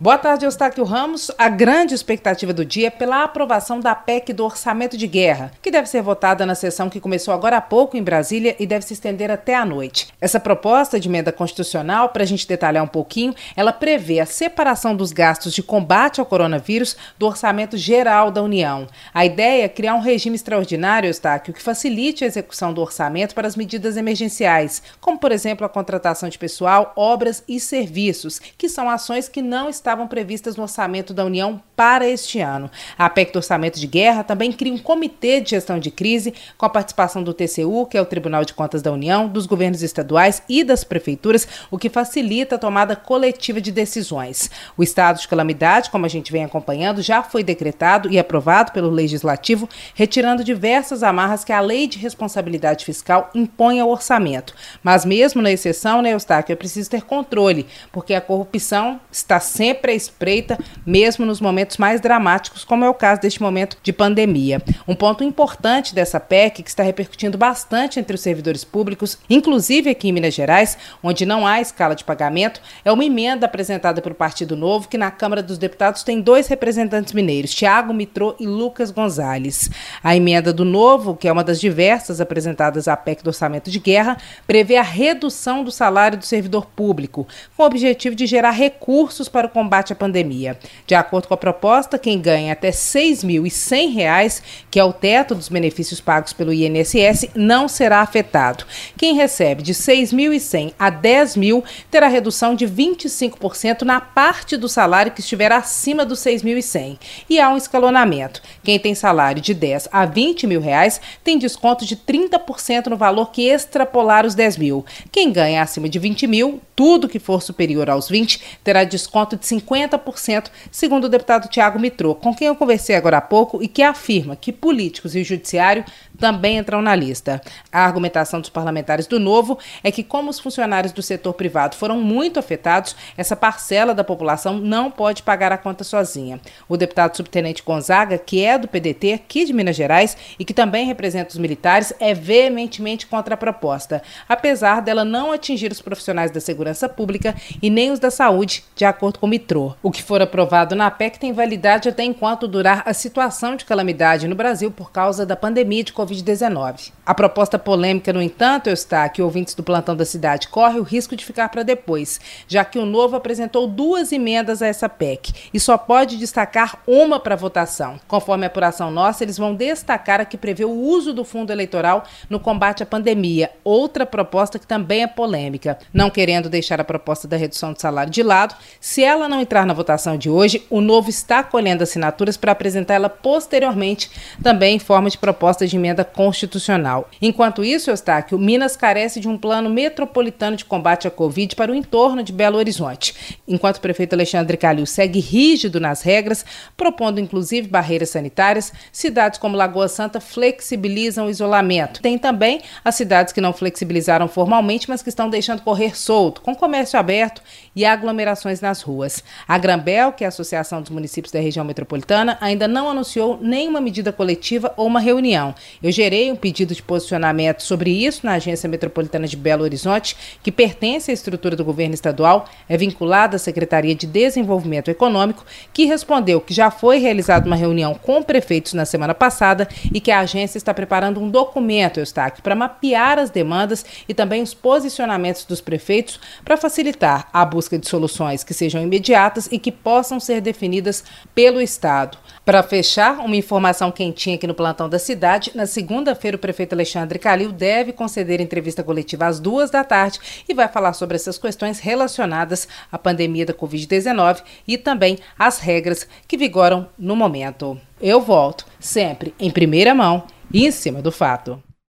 Boa tarde, Eustáquio Ramos. A grande expectativa do dia é pela aprovação da PEC do Orçamento de Guerra, que deve ser votada na sessão que começou agora há pouco em Brasília e deve se estender até a noite. Essa proposta de emenda constitucional, para a gente detalhar um pouquinho, ela prevê a separação dos gastos de combate ao coronavírus do orçamento geral da União. A ideia é criar um regime extraordinário, Eustáquio, que facilite a execução do orçamento para as medidas emergenciais, como, por exemplo, a contratação de pessoal, obras e serviços, que são ações que não estão estavam previstas no orçamento da União para este ano. A PEC do Orçamento de Guerra também cria um comitê de gestão de crise com a participação do TCU, que é o Tribunal de Contas da União, dos governos estaduais e das prefeituras, o que facilita a tomada coletiva de decisões. O estado de calamidade, como a gente vem acompanhando, já foi decretado e aprovado pelo Legislativo, retirando diversas amarras que a Lei de Responsabilidade Fiscal impõe ao orçamento. Mas mesmo na exceção, né, Eustáquio, é preciso ter controle, porque a corrupção está sempre sempre à espreita, mesmo nos momentos mais dramáticos, como é o caso deste momento de pandemia. Um ponto importante dessa PEC, que está repercutindo bastante entre os servidores públicos, inclusive aqui em Minas Gerais, onde não há escala de pagamento, é uma emenda apresentada pelo Partido Novo, que na Câmara dos Deputados tem dois representantes mineiros, Tiago Mitrô e Lucas Gonzalez. A emenda do Novo, que é uma das diversas apresentadas à PEC do Orçamento de Guerra, prevê a redução do salário do servidor público, com o objetivo de gerar recursos para o combate combate à pandemia. De acordo com a proposta, quem ganha até R$ 6.100, que é o teto dos benefícios pagos pelo INSS, não será afetado. Quem recebe de R$ 6.100 a R$ 10.000 terá redução de 25% na parte do salário que estiver acima dos R$ 6.100. E há um escalonamento. Quem tem salário de 10 a 20 mil reais tem desconto de 30% no valor que extrapolar os 10 mil. Quem ganha acima de 20 mil, tudo que for superior aos 20, terá desconto de 50%, segundo o deputado Tiago Mitrô, com quem eu conversei agora há pouco e que afirma que políticos e judiciário também entram na lista. A argumentação dos parlamentares do Novo é que, como os funcionários do setor privado foram muito afetados, essa parcela da população não pode pagar a conta sozinha. O deputado subtenente Gonzaga, que é do PDT aqui de Minas Gerais e que também representa os militares, é veementemente contra a proposta, apesar dela não atingir os profissionais da segurança pública e nem os da saúde, de acordo com o Mitrô. O que for aprovado na PEC tem validade até enquanto durar a situação de calamidade no Brasil por causa da pandemia de Covid-19. Covid-19. A proposta polêmica, no entanto, está que ouvintes do plantão da cidade corre o risco de ficar para depois, já que o Novo apresentou duas emendas a essa PEC e só pode destacar uma para votação. Conforme a apuração nossa, eles vão destacar a que prevê o uso do fundo eleitoral no combate à pandemia, outra proposta que também é polêmica. Não querendo deixar a proposta da redução do salário de lado, se ela não entrar na votação de hoje, o Novo está colhendo assinaturas para apresentá-la posteriormente, também em forma de proposta de emenda emenda constitucional. Enquanto isso, Eustáquio, Minas carece de um plano metropolitano de combate à Covid para o entorno de Belo Horizonte. Enquanto o prefeito Alexandre Calil segue rígido nas regras, propondo inclusive barreiras sanitárias, cidades como Lagoa Santa flexibilizam o isolamento. Tem também as cidades que não flexibilizaram formalmente, mas que estão deixando correr solto, com comércio aberto e aglomerações nas ruas. A Grambel, que é a Associação dos Municípios da Região Metropolitana, ainda não anunciou nenhuma medida coletiva ou uma reunião. Eu gerei um pedido de posicionamento sobre isso na Agência Metropolitana de Belo Horizonte, que pertence à estrutura do governo estadual, é vinculada à Secretaria de Desenvolvimento Econômico, que respondeu que já foi realizada uma reunião com prefeitos na semana passada e que a agência está preparando um documento, Eustáquio, para mapear as demandas e também os posicionamentos dos prefeitos para facilitar a busca de soluções que sejam imediatas e que possam ser definidas pelo Estado. Para fechar, uma informação quentinha aqui no plantão da cidade, na segunda-feira, o prefeito Alexandre Calil deve conceder entrevista coletiva às duas da tarde e vai falar sobre essas questões relacionadas à pandemia da Covid-19 e também as regras que vigoram no momento. Eu volto sempre em primeira mão e em cima do fato.